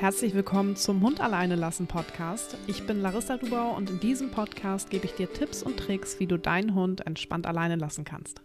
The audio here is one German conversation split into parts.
Herzlich willkommen zum Hund alleine lassen Podcast. Ich bin Larissa Dubau und in diesem Podcast gebe ich dir Tipps und Tricks, wie du deinen Hund entspannt alleine lassen kannst.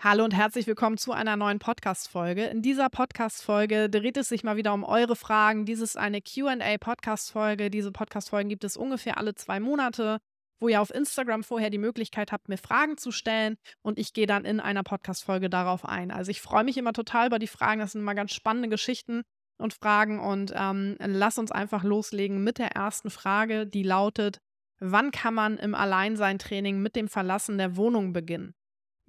Hallo und herzlich willkommen zu einer neuen Podcast-Folge. In dieser Podcast-Folge dreht es sich mal wieder um eure Fragen. Dies ist eine QA-Podcast-Folge. Diese Podcast-Folgen gibt es ungefähr alle zwei Monate, wo ihr auf Instagram vorher die Möglichkeit habt, mir Fragen zu stellen und ich gehe dann in einer Podcast-Folge darauf ein. Also ich freue mich immer total über die Fragen. Das sind immer ganz spannende Geschichten und Fragen und ähm, lass uns einfach loslegen mit der ersten Frage, die lautet: Wann kann man im Alleinsein-Training mit dem Verlassen der Wohnung beginnen?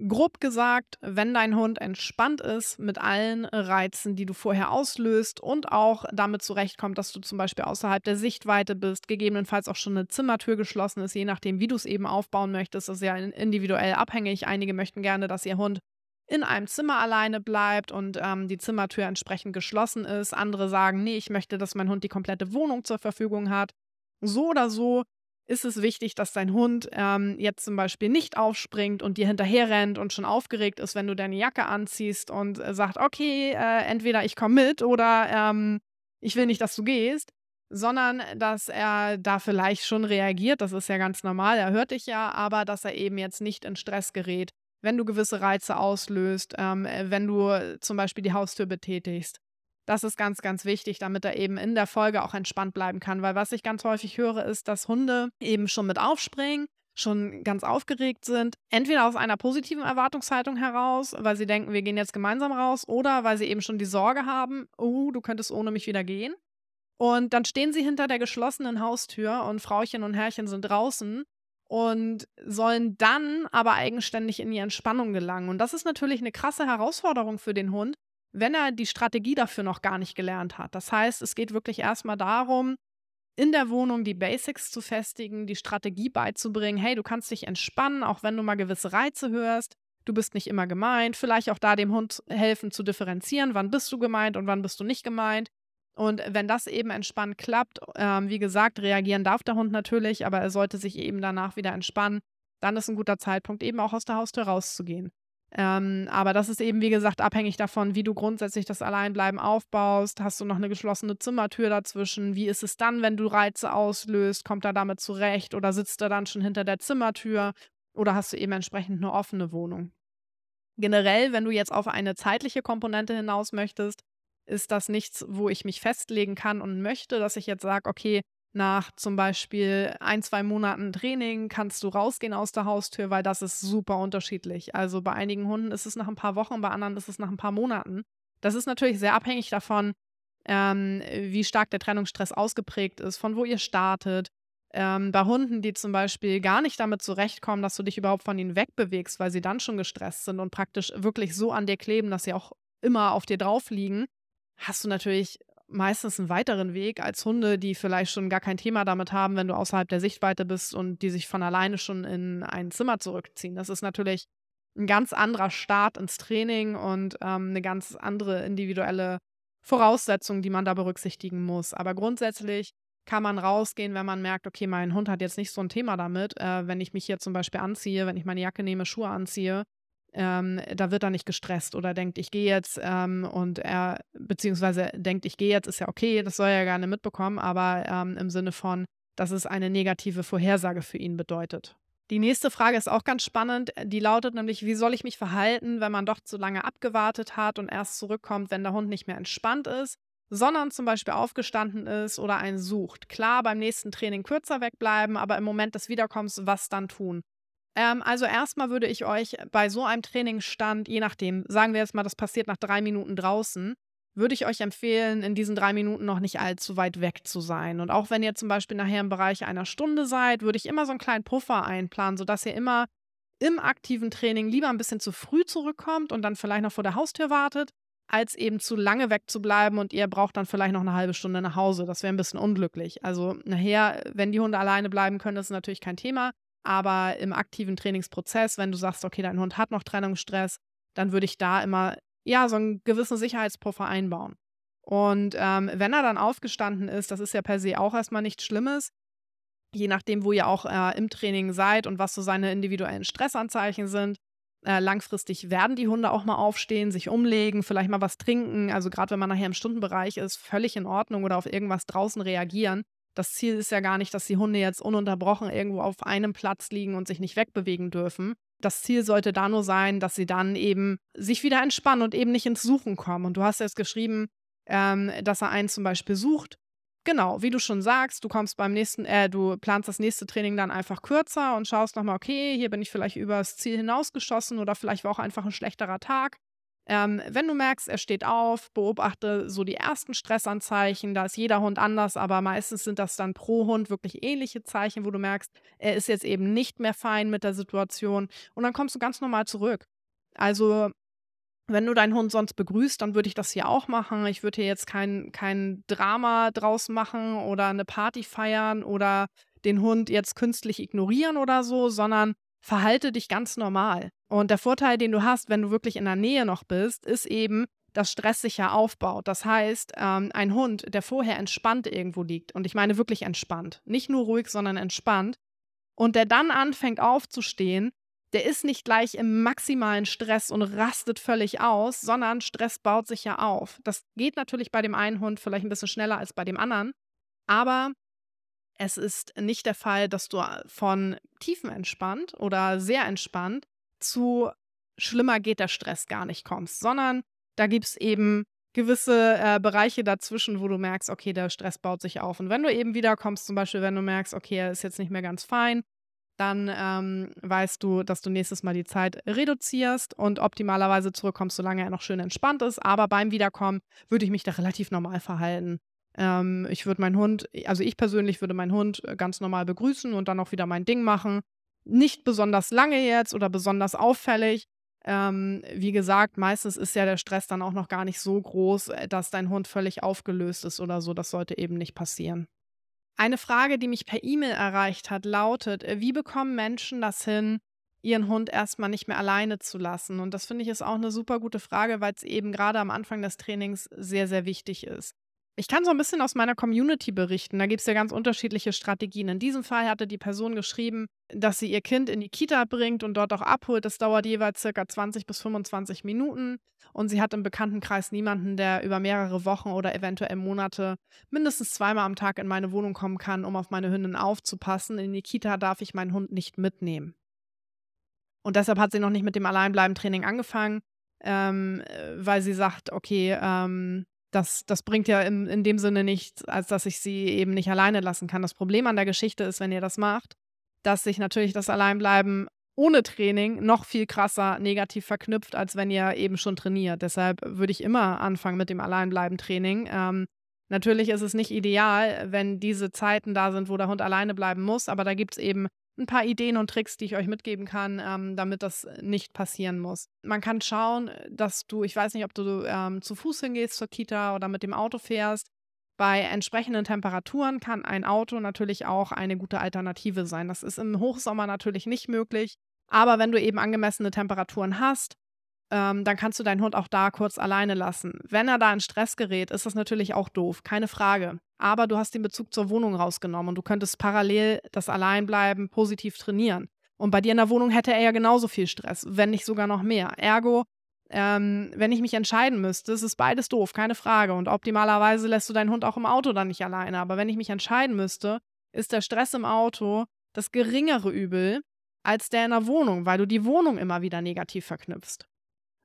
Grob gesagt, wenn dein Hund entspannt ist mit allen Reizen, die du vorher auslöst und auch damit zurechtkommt, dass du zum Beispiel außerhalb der Sichtweite bist, gegebenenfalls auch schon eine Zimmertür geschlossen ist, je nachdem, wie du es eben aufbauen möchtest. Das ist ja individuell abhängig. Einige möchten gerne, dass ihr Hund in einem Zimmer alleine bleibt und ähm, die Zimmertür entsprechend geschlossen ist. Andere sagen, nee, ich möchte, dass mein Hund die komplette Wohnung zur Verfügung hat. So oder so ist es wichtig, dass dein Hund ähm, jetzt zum Beispiel nicht aufspringt und dir hinterher rennt und schon aufgeregt ist, wenn du deine Jacke anziehst und äh, sagt, okay, äh, entweder ich komme mit oder ähm, ich will nicht, dass du gehst, sondern dass er da vielleicht schon reagiert, das ist ja ganz normal, er hört dich ja, aber dass er eben jetzt nicht in Stress gerät, wenn du gewisse Reize auslöst, ähm, äh, wenn du äh, zum Beispiel die Haustür betätigst. Das ist ganz, ganz wichtig, damit er eben in der Folge auch entspannt bleiben kann. Weil was ich ganz häufig höre, ist, dass Hunde eben schon mit aufspringen, schon ganz aufgeregt sind. Entweder aus einer positiven Erwartungshaltung heraus, weil sie denken, wir gehen jetzt gemeinsam raus, oder weil sie eben schon die Sorge haben, oh, du könntest ohne mich wieder gehen. Und dann stehen sie hinter der geschlossenen Haustür und Frauchen und Herrchen sind draußen und sollen dann aber eigenständig in die Entspannung gelangen. Und das ist natürlich eine krasse Herausforderung für den Hund, wenn er die Strategie dafür noch gar nicht gelernt hat. Das heißt, es geht wirklich erstmal darum, in der Wohnung die Basics zu festigen, die Strategie beizubringen. Hey, du kannst dich entspannen, auch wenn du mal gewisse Reize hörst. Du bist nicht immer gemeint. Vielleicht auch da dem Hund helfen zu differenzieren, wann bist du gemeint und wann bist du nicht gemeint. Und wenn das eben entspannt klappt, ähm, wie gesagt, reagieren darf der Hund natürlich, aber er sollte sich eben danach wieder entspannen. Dann ist ein guter Zeitpunkt, eben auch aus der Haustür rauszugehen. Ähm, aber das ist eben, wie gesagt, abhängig davon, wie du grundsätzlich das Alleinbleiben aufbaust. Hast du noch eine geschlossene Zimmertür dazwischen? Wie ist es dann, wenn du Reize auslöst? Kommt er damit zurecht oder sitzt er dann schon hinter der Zimmertür? Oder hast du eben entsprechend eine offene Wohnung? Generell, wenn du jetzt auf eine zeitliche Komponente hinaus möchtest, ist das nichts, wo ich mich festlegen kann und möchte, dass ich jetzt sage, okay, nach zum Beispiel ein, zwei Monaten Training kannst du rausgehen aus der Haustür, weil das ist super unterschiedlich. Also bei einigen Hunden ist es nach ein paar Wochen, bei anderen ist es nach ein paar Monaten. Das ist natürlich sehr abhängig davon, ähm, wie stark der Trennungsstress ausgeprägt ist, von wo ihr startet. Ähm, bei Hunden, die zum Beispiel gar nicht damit zurechtkommen, dass du dich überhaupt von ihnen wegbewegst, weil sie dann schon gestresst sind und praktisch wirklich so an dir kleben, dass sie auch immer auf dir drauf liegen, hast du natürlich meistens einen weiteren Weg als Hunde, die vielleicht schon gar kein Thema damit haben, wenn du außerhalb der Sichtweite bist und die sich von alleine schon in ein Zimmer zurückziehen. Das ist natürlich ein ganz anderer Start ins Training und ähm, eine ganz andere individuelle Voraussetzung, die man da berücksichtigen muss. Aber grundsätzlich kann man rausgehen, wenn man merkt, okay, mein Hund hat jetzt nicht so ein Thema damit, äh, wenn ich mich hier zum Beispiel anziehe, wenn ich meine Jacke nehme, Schuhe anziehe, ähm, da wird er nicht gestresst oder denkt, ich gehe jetzt ähm, und er, beziehungsweise denkt, ich gehe jetzt, ist ja okay, das soll er gerne mitbekommen, aber ähm, im Sinne von, dass es eine negative Vorhersage für ihn bedeutet. Die nächste Frage ist auch ganz spannend. Die lautet nämlich, wie soll ich mich verhalten, wenn man doch zu lange abgewartet hat und erst zurückkommt, wenn der Hund nicht mehr entspannt ist, sondern zum Beispiel aufgestanden ist oder einen sucht. Klar, beim nächsten Training kürzer wegbleiben, aber im Moment des Wiederkommens was dann tun? Ähm, also erstmal würde ich euch bei so einem Trainingsstand, je nachdem, sagen wir jetzt mal, das passiert nach drei Minuten draußen, würde ich euch empfehlen, in diesen drei Minuten noch nicht allzu weit weg zu sein. Und auch wenn ihr zum Beispiel nachher im Bereich einer Stunde seid, würde ich immer so einen kleinen Puffer einplanen, sodass ihr immer im aktiven Training lieber ein bisschen zu früh zurückkommt und dann vielleicht noch vor der Haustür wartet, als eben zu lange wegzubleiben und ihr braucht dann vielleicht noch eine halbe Stunde nach Hause. Das wäre ein bisschen unglücklich. Also nachher, wenn die Hunde alleine bleiben können, ist natürlich kein Thema. Aber im aktiven Trainingsprozess, wenn du sagst, okay, dein Hund hat noch Trennungsstress, dann würde ich da immer ja so einen gewissen Sicherheitspuffer einbauen. Und ähm, wenn er dann aufgestanden ist, das ist ja per se auch erstmal nichts Schlimmes, je nachdem, wo ihr auch äh, im Training seid und was so seine individuellen Stressanzeichen sind, Äh, langfristig werden die Hunde auch mal aufstehen, sich umlegen, vielleicht mal was trinken. Also gerade wenn man nachher im Stundenbereich ist, völlig in Ordnung oder auf irgendwas draußen reagieren. Das Ziel ist ja gar nicht, dass die Hunde jetzt ununterbrochen irgendwo auf einem Platz liegen und sich nicht wegbewegen dürfen. Das Ziel sollte da nur sein, dass sie dann eben sich wieder entspannen und eben nicht ins Suchen kommen. Und du hast jetzt geschrieben, ähm, dass er einen zum Beispiel sucht. Genau, wie du schon sagst, du kommst beim nächsten, äh, du planst das nächste Training dann einfach kürzer und schaust nochmal, okay, hier bin ich vielleicht übers Ziel hinausgeschossen oder vielleicht war auch einfach ein schlechterer Tag. Ähm, wenn du merkst, er steht auf, beobachte so die ersten Stressanzeichen. Da ist jeder Hund anders, aber meistens sind das dann pro Hund wirklich ähnliche Zeichen, wo du merkst, er ist jetzt eben nicht mehr fein mit der Situation. Und dann kommst du ganz normal zurück. Also wenn du deinen Hund sonst begrüßt, dann würde ich das hier auch machen. Ich würde hier jetzt kein, kein Drama draus machen oder eine Party feiern oder den Hund jetzt künstlich ignorieren oder so, sondern verhalte dich ganz normal. Und der Vorteil, den du hast, wenn du wirklich in der Nähe noch bist, ist eben, dass Stress sich ja aufbaut. Das heißt, ähm, ein Hund, der vorher entspannt irgendwo liegt, und ich meine wirklich entspannt, nicht nur ruhig, sondern entspannt, und der dann anfängt aufzustehen, der ist nicht gleich im maximalen Stress und rastet völlig aus, sondern Stress baut sich ja auf. Das geht natürlich bei dem einen Hund vielleicht ein bisschen schneller als bei dem anderen, aber es ist nicht der Fall, dass du von tiefenentspannt oder sehr entspannt zu schlimmer geht der Stress gar nicht kommst, sondern da gibt es eben gewisse äh, Bereiche dazwischen, wo du merkst, okay, der Stress baut sich auf. Und wenn du eben wiederkommst, zum Beispiel, wenn du merkst, okay, er ist jetzt nicht mehr ganz fein, dann ähm, weißt du, dass du nächstes Mal die Zeit reduzierst und optimalerweise zurückkommst, solange er noch schön entspannt ist. Aber beim Wiederkommen würde ich mich da relativ normal verhalten. Ähm, ich würde meinen Hund, also ich persönlich würde meinen Hund äh, ganz normal begrüßen und dann auch wieder mein Ding machen. Nicht besonders lange jetzt oder besonders auffällig. Ähm, wie gesagt, meistens ist ja der Stress dann auch noch gar nicht so groß, äh, dass dein Hund völlig aufgelöst ist oder so. Das sollte eben nicht passieren. Eine Frage, die mich per E-Mail erreicht hat, lautet: äh, Wie bekommen Menschen das hin, ihren Hund erstmal nicht mehr alleine zu lassen? Und das finde ich ist auch eine super gute Frage, weil es eben gerade am Anfang des Trainings sehr, sehr wichtig ist. Ich kann so ein bisschen aus meiner Community berichten. Da gibt es ja ganz unterschiedliche Strategien. In diesem Fall hatte die Person geschrieben, dass sie ihr Kind in die Kita bringt und dort auch abholt. Das dauert jeweils circa 20 bis 25 Minuten. Und sie hat im Bekanntenkreis niemanden, der über mehrere Wochen oder eventuell Monate mindestens zweimal am Tag in meine Wohnung kommen kann, um auf meine Hündin aufzupassen. In die Kita darf ich meinen Hund nicht mitnehmen. Und deshalb hat sie noch nicht mit dem Alleinbleiben-Training angefangen, ähm, weil sie sagt, okay, ähm, das, das bringt ja in, in dem Sinne nichts, als dass ich sie eben nicht alleine lassen kann. Das Problem an der Geschichte ist, wenn ihr das macht, dass sich natürlich das Alleinbleiben ohne Training noch viel krasser negativ verknüpft, als wenn ihr eben schon trainiert. Deshalb würde ich immer anfangen mit dem Alleinbleiben-Training. Ähm, natürlich ist es nicht ideal, wenn diese Zeiten da sind, wo der Hund alleine bleiben muss, aber da gibt es eben ein paar Ideen und Tricks, die ich euch mitgeben kann, ähm, damit das nicht passieren muss. Man kann schauen, dass du, ich weiß nicht, ob du ähm, zu Fuß hingehst zur Kita oder mit dem Auto fährst. Bei entsprechenden Temperaturen kann ein Auto natürlich auch eine gute Alternative sein. Das ist im Hochsommer natürlich nicht möglich. Aber wenn du eben angemessene Temperaturen hast, ähm, dann kannst du deinen Hund auch da kurz alleine lassen. Wenn er da in Stress gerät, ist das natürlich auch doof, keine Frage. Aber du hast den Bezug zur Wohnung rausgenommen und du könntest parallel das Alleinbleiben positiv trainieren. Und bei dir in der Wohnung hätte er ja genauso viel Stress, wenn nicht sogar noch mehr. Ergo, ähm, wenn ich mich entscheiden müsste, ist es beides doof, keine Frage. Und optimalerweise lässt du deinen Hund auch im Auto dann nicht alleine. Aber wenn ich mich entscheiden müsste, ist der Stress im Auto das geringere Übel als der in der Wohnung, weil du die Wohnung immer wieder negativ verknüpfst.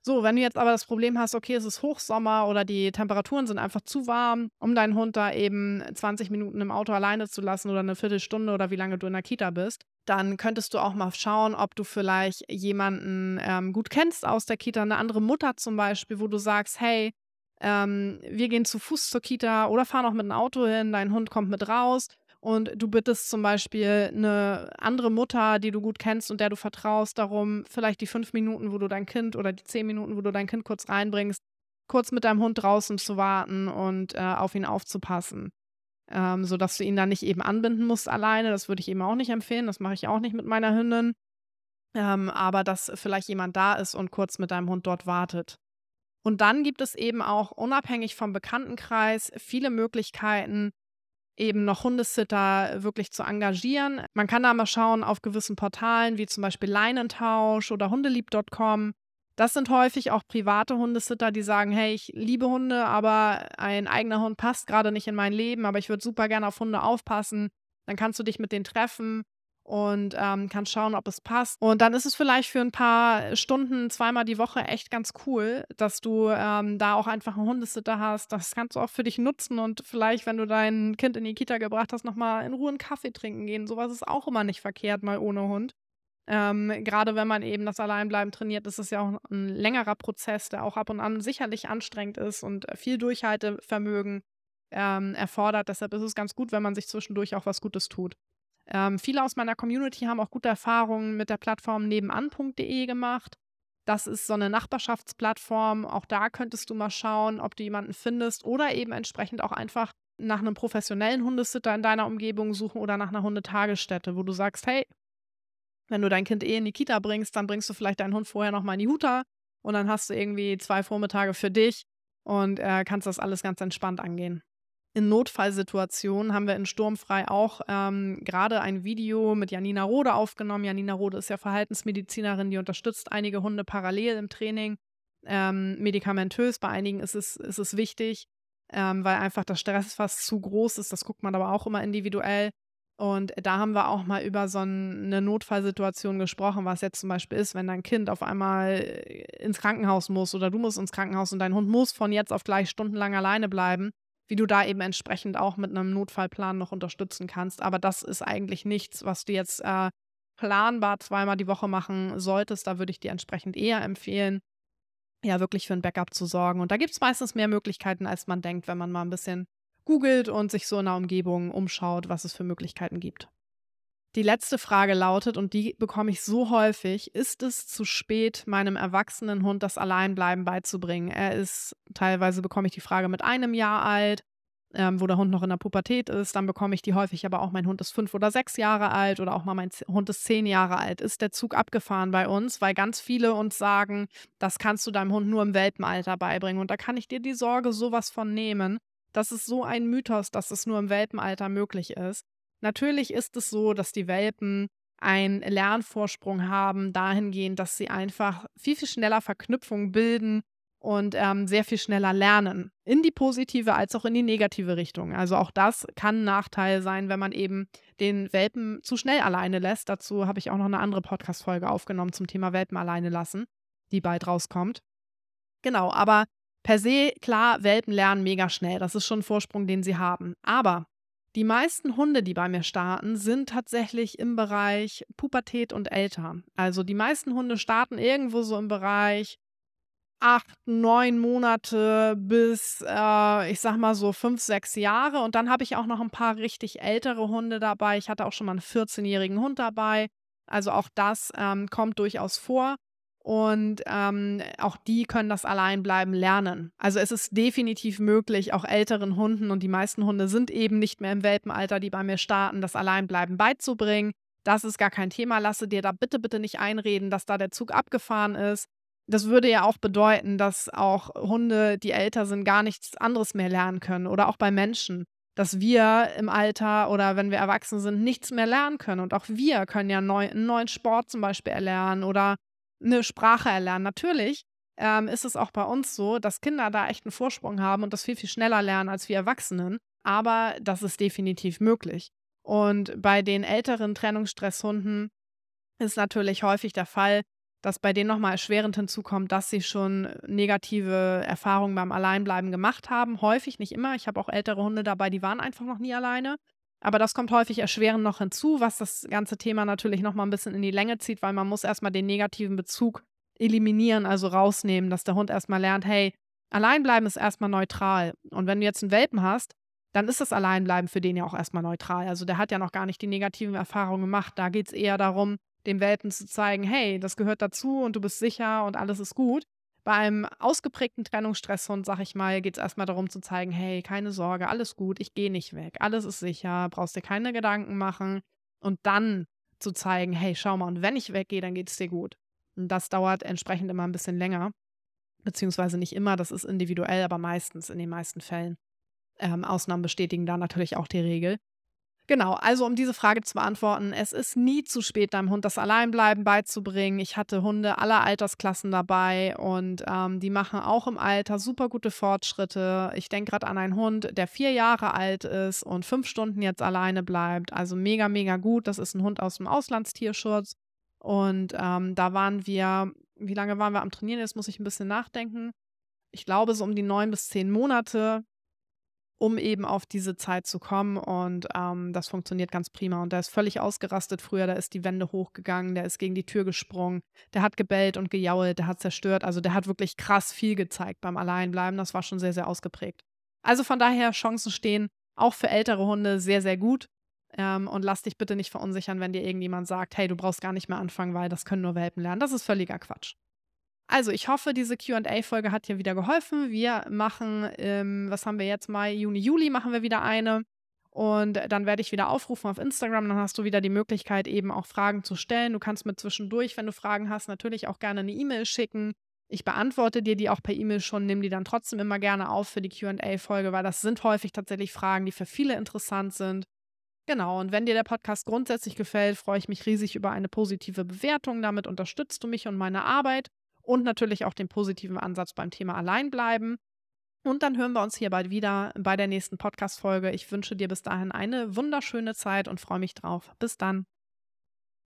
So, wenn du jetzt aber das Problem hast, okay, es ist Hochsommer oder die Temperaturen sind einfach zu warm, um deinen Hund da eben 20 Minuten im Auto alleine zu lassen oder eine Viertelstunde oder wie lange du in der Kita bist, dann könntest du auch mal schauen, ob du vielleicht jemanden ähm, gut kennst aus der Kita, eine andere Mutter zum Beispiel, wo du sagst, hey, ähm, wir gehen zu Fuß zur Kita oder fahren auch mit dem Auto hin, dein Hund kommt mit raus und du bittest zum Beispiel eine andere Mutter, die du gut kennst und der du vertraust, darum, vielleicht die fünf Minuten, wo du dein Kind oder die zehn Minuten, wo du dein Kind kurz reinbringst, kurz mit deinem Hund draußen zu warten und äh, auf ihn aufzupassen. Ähm, sodass du ihn dann nicht eben anbinden musst alleine. Das würde ich eben auch nicht empfehlen. Das mache ich auch nicht mit meiner Hündin. Ähm, aber dass vielleicht jemand da ist und kurz mit deinem Hund dort wartet. Und dann gibt es eben auch unabhängig vom Bekanntenkreis viele Möglichkeiten, eben noch Hundesitter wirklich zu engagieren. Man kann da mal schauen auf gewissen Portalen wie zum Beispiel Leinentausch oder hundelieb.com. Das sind häufig auch private Hundesitter, die sagen, hey, ich liebe Hunde, aber ein eigener Hund passt gerade nicht in mein Leben, aber ich würde super gerne auf Hunde aufpassen. Dann kannst du dich mit denen treffen und ähm, kannst schauen, ob es passt. Und dann ist es vielleicht für ein paar Stunden zweimal die Woche echt ganz cool, dass du ähm, da auch einfach einen Hundesitter hast. Das kannst du auch für dich nutzen und vielleicht, wenn du dein Kind in die Kita gebracht hast, nochmal in Ruhe einen Kaffee trinken gehen. Sowas ist auch immer nicht verkehrt, mal ohne Hund. Ähm, Gerade wenn man eben das Alleinbleiben trainiert, ist es ja auch ein längerer Prozess, der auch ab und an sicherlich anstrengend ist und viel Durchhaltevermögen ähm, erfordert. Deshalb ist es ganz gut, wenn man sich zwischendurch auch was Gutes tut. Ähm, viele aus meiner Community haben auch gute Erfahrungen mit der Plattform nebenan.de gemacht. Das ist so eine Nachbarschaftsplattform. Auch da könntest du mal schauen, ob du jemanden findest oder eben entsprechend auch einfach nach einem professionellen Hundesitter in deiner Umgebung suchen oder nach einer Hundetagesstätte, wo du sagst, hey, wenn du dein Kind eh in die Kita bringst, dann bringst du vielleicht deinen Hund vorher nochmal in die Huta und dann hast du irgendwie zwei Vormittage für dich und äh, kannst das alles ganz entspannt angehen in Notfallsituationen haben wir in Sturmfrei auch ähm, gerade ein Video mit Janina Rode aufgenommen. Janina Rode ist ja Verhaltensmedizinerin, die unterstützt einige Hunde parallel im Training. Ähm, medikamentös, bei einigen ist es, ist es wichtig, ähm, weil einfach das Stress fast zu groß ist. Das guckt man aber auch immer individuell. Und da haben wir auch mal über so eine Notfallsituation gesprochen, was jetzt zum Beispiel ist, wenn dein Kind auf einmal ins Krankenhaus muss oder du musst ins Krankenhaus und dein Hund muss von jetzt auf gleich stundenlang alleine bleiben wie du da eben entsprechend auch mit einem Notfallplan noch unterstützen kannst. Aber das ist eigentlich nichts, was du jetzt äh, planbar zweimal die Woche machen solltest. Da würde ich dir entsprechend eher empfehlen, ja, wirklich für ein Backup zu sorgen. Und da gibt es meistens mehr Möglichkeiten, als man denkt, wenn man mal ein bisschen googelt und sich so in der Umgebung umschaut, was es für Möglichkeiten gibt. Die letzte Frage lautet, und die bekomme ich so häufig, ist es zu spät, meinem erwachsenen Hund das Alleinbleiben beizubringen? Er ist, teilweise bekomme ich die Frage mit einem Jahr alt, ähm, wo der Hund noch in der Pubertät ist. Dann bekomme ich die häufig aber auch, mein Hund ist fünf oder sechs Jahre alt oder auch mal mein Hund ist zehn Jahre alt. Ist der Zug abgefahren bei uns? Weil ganz viele uns sagen, das kannst du deinem Hund nur im Welpenalter beibringen. Und da kann ich dir die Sorge sowas von nehmen. Das ist so ein Mythos, dass es nur im Welpenalter möglich ist. Natürlich ist es so, dass die Welpen einen Lernvorsprung haben, dahingehend, dass sie einfach viel, viel schneller Verknüpfungen bilden und ähm, sehr viel schneller lernen. In die positive als auch in die negative Richtung. Also auch das kann ein Nachteil sein, wenn man eben den Welpen zu schnell alleine lässt. Dazu habe ich auch noch eine andere Podcast-Folge aufgenommen zum Thema Welpen alleine lassen, die bald rauskommt. Genau, aber per se, klar, Welpen lernen mega schnell. Das ist schon ein Vorsprung, den sie haben. Aber die meisten Hunde, die bei mir starten, sind tatsächlich im Bereich Pubertät und älter. Also die meisten Hunde starten irgendwo so im Bereich acht, neun Monate bis, äh, ich sag mal so fünf, sechs Jahre. Und dann habe ich auch noch ein paar richtig ältere Hunde dabei. Ich hatte auch schon mal einen 14-jährigen Hund dabei. Also auch das ähm, kommt durchaus vor und ähm, auch die können das Alleinbleiben lernen. Also es ist definitiv möglich, auch älteren Hunden und die meisten Hunde sind eben nicht mehr im Welpenalter, die bei mir starten, das Alleinbleiben beizubringen. Das ist gar kein Thema. Lasse dir da bitte, bitte nicht einreden, dass da der Zug abgefahren ist. Das würde ja auch bedeuten, dass auch Hunde, die älter sind, gar nichts anderes mehr lernen können oder auch bei Menschen dass wir im Alter oder wenn wir erwachsen sind, nichts mehr lernen können. Und auch wir können ja neu, einen neuen Sport zum Beispiel erlernen oder eine Sprache erlernen. Natürlich ähm, ist es auch bei uns so, dass Kinder da echt einen Vorsprung haben und das viel, viel schneller lernen als wir Erwachsenen. Aber das ist definitiv möglich. Und bei den älteren Trennungsstresshunden ist natürlich häufig der Fall, dass bei denen nochmal erschwerend hinzukommt, dass sie schon negative Erfahrungen beim Alleinbleiben gemacht haben. Häufig, nicht immer. Ich habe auch ältere Hunde dabei, die waren einfach noch nie alleine. Aber das kommt häufig erschwerend noch hinzu, was das ganze Thema natürlich noch mal ein bisschen in die Länge zieht, weil man muss erstmal den negativen Bezug eliminieren, also rausnehmen, dass der Hund erstmal lernt, hey, Alleinbleiben ist erstmal neutral. Und wenn du jetzt einen Welpen hast, dann ist das Alleinbleiben für den ja auch erstmal neutral. Also der hat ja noch gar nicht die negativen Erfahrungen gemacht. Da geht es eher darum, dem Welpen zu zeigen, hey, das gehört dazu und du bist sicher und alles ist gut. Bei einem ausgeprägten Trennungsstresshund, sag ich mal, geht es erstmal darum zu zeigen, hey, keine Sorge, alles gut, ich gehe nicht weg, alles ist sicher, brauchst dir keine Gedanken machen. Und dann zu zeigen, hey, schau mal, und wenn ich weggehe, dann geht es dir gut. Und das dauert entsprechend immer ein bisschen länger. Beziehungsweise nicht immer, das ist individuell, aber meistens in den meisten Fällen. Ähm, Ausnahmen bestätigen da natürlich auch die Regel. Genau, also um diese Frage zu beantworten, es ist nie zu spät, deinem Hund das Alleinbleiben beizubringen. Ich hatte Hunde aller Altersklassen dabei und ähm, die machen auch im Alter super gute Fortschritte. Ich denke gerade an einen Hund, der vier Jahre alt ist und fünf Stunden jetzt alleine bleibt. Also mega, mega gut. Das ist ein Hund aus dem Auslandstierschutz. Und ähm, da waren wir, wie lange waren wir am Trainieren? Jetzt muss ich ein bisschen nachdenken. Ich glaube, so um die neun bis zehn Monate um eben auf diese Zeit zu kommen. Und ähm, das funktioniert ganz prima. Und der ist völlig ausgerastet früher. Da ist die Wände hochgegangen, der ist gegen die Tür gesprungen, der hat gebellt und gejault, der hat zerstört. Also der hat wirklich krass viel gezeigt beim Alleinbleiben. Das war schon sehr, sehr ausgeprägt. Also von daher, Chancen stehen auch für ältere Hunde sehr, sehr gut. Ähm, und lass dich bitte nicht verunsichern, wenn dir irgendjemand sagt, hey, du brauchst gar nicht mehr anfangen, weil das können nur Welpen lernen. Das ist völliger Quatsch. Also, ich hoffe, diese QA-Folge hat dir wieder geholfen. Wir machen, ähm, was haben wir jetzt? Mai, Juni, Juli machen wir wieder eine. Und dann werde ich wieder aufrufen auf Instagram. Dann hast du wieder die Möglichkeit, eben auch Fragen zu stellen. Du kannst mir zwischendurch, wenn du Fragen hast, natürlich auch gerne eine E-Mail schicken. Ich beantworte dir die auch per E-Mail schon, nimm die dann trotzdem immer gerne auf für die QA-Folge, weil das sind häufig tatsächlich Fragen, die für viele interessant sind. Genau, und wenn dir der Podcast grundsätzlich gefällt, freue ich mich riesig über eine positive Bewertung. Damit unterstützt du mich und meine Arbeit und natürlich auch den positiven Ansatz beim Thema Alleinbleiben. Und dann hören wir uns hier bald wieder bei der nächsten Podcast-Folge. Ich wünsche dir bis dahin eine wunderschöne Zeit und freue mich drauf. Bis dann.